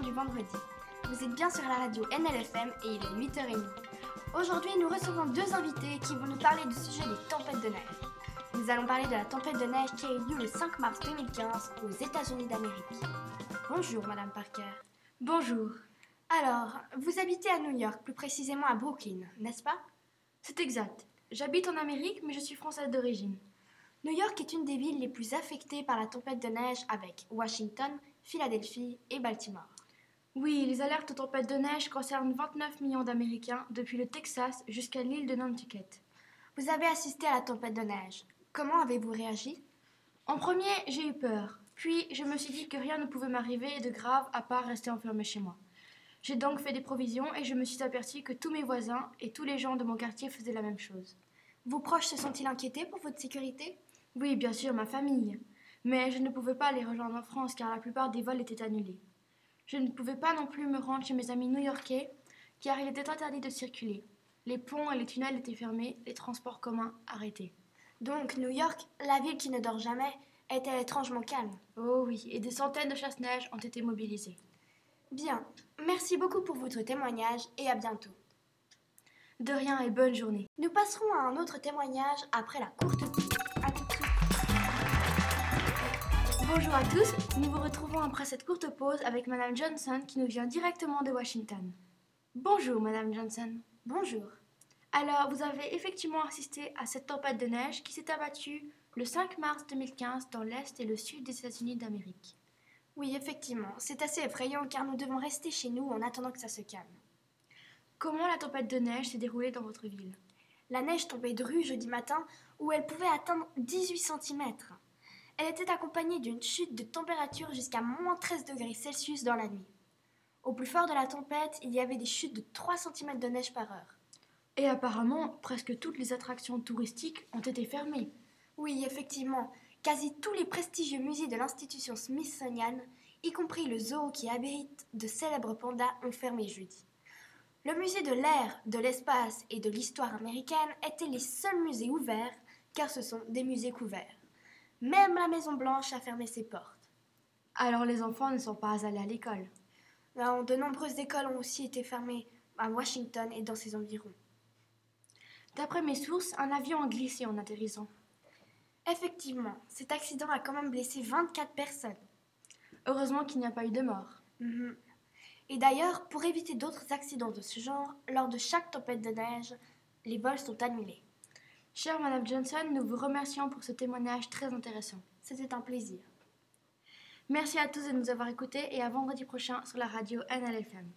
l'émission du vendredi. Vous êtes bien sur la radio NLFM et il est 8h30. Aujourd'hui, nous recevons deux invités qui vont nous parler du sujet des tempêtes de neige. Nous allons parler de la tempête de neige qui a eu lieu le 5 mars 2015 aux États-Unis d'Amérique. Bonjour, Madame Parker. Bonjour. Alors, vous habitez à New York, plus précisément à Brooklyn, n'est-ce pas? C'est exact. J'habite en Amérique, mais je suis française d'origine. New York est une des villes les plus affectées par la tempête de neige avec Washington, Philadelphie et Baltimore. Oui, les alertes aux tempêtes de neige concernent 29 millions d'Américains depuis le Texas jusqu'à l'île de Nantucket. Vous avez assisté à la tempête de neige. Comment avez-vous réagi? En premier, j'ai eu peur. Puis, je me suis dit que rien ne pouvait m'arriver de grave à part rester enfermé chez moi. J'ai donc fait des provisions et je me suis aperçu que tous mes voisins et tous les gens de mon quartier faisaient la même chose. Vos proches se sont-ils inquiétés pour votre sécurité? Oui, bien sûr, ma famille. Mais je ne pouvais pas les rejoindre en France car la plupart des vols étaient annulés. Je ne pouvais pas non plus me rendre chez mes amis new-yorkais car il était interdit de circuler. Les ponts et les tunnels étaient fermés, les transports communs arrêtés. Donc New York, la ville qui ne dort jamais, était étrangement calme. Oh oui, et des centaines de chasse-neige ont été mobilisées. Bien, merci beaucoup pour votre témoignage et à bientôt. De rien et bonne journée. Nous passerons à un autre témoignage après la courte pause. Bonjour à tous, nous vous retrouvons après cette courte pause avec Madame Johnson qui nous vient directement de Washington. Bonjour Madame Johnson. Bonjour. Alors, vous avez effectivement assisté à cette tempête de neige qui s'est abattue le 5 mars 2015 dans l'Est et le Sud des États-Unis d'Amérique. Oui, effectivement, c'est assez effrayant car nous devons rester chez nous en attendant que ça se calme. Comment la tempête de neige s'est déroulée dans votre ville? La neige tombait de rue jeudi matin où elle pouvait atteindre 18 cm. Elle était accompagnée d'une chute de température jusqu'à moins 13 degrés Celsius dans la nuit. Au plus fort de la tempête, il y avait des chutes de 3 cm de neige par heure. Et apparemment, presque toutes les attractions touristiques ont été fermées. Oui, effectivement, quasi tous les prestigieux musées de l'institution Smithsonian, y compris le zoo qui abrite de célèbres pandas, ont fermé jeudi. Le musée de l'air, de l'espace et de l'histoire américaine étaient les seuls musées ouverts, car ce sont des musées couverts. Même la Maison Blanche a fermé ses portes. Alors les enfants ne sont pas allés à l'école. Non, de nombreuses écoles ont aussi été fermées à Washington et dans ses environs. D'après mes sources, un avion a glissé en atterrissant. Effectivement, cet accident a quand même blessé 24 personnes. Heureusement qu'il n'y a pas eu de mort. Mhm. Et d'ailleurs, pour éviter d'autres accidents de ce genre, lors de chaque tempête de neige, les vols sont annulés. Chère Madame Johnson, nous vous remercions pour ce témoignage très intéressant. C'était un plaisir. Merci à tous de nous avoir écoutés et à vendredi prochain sur la radio NLFM.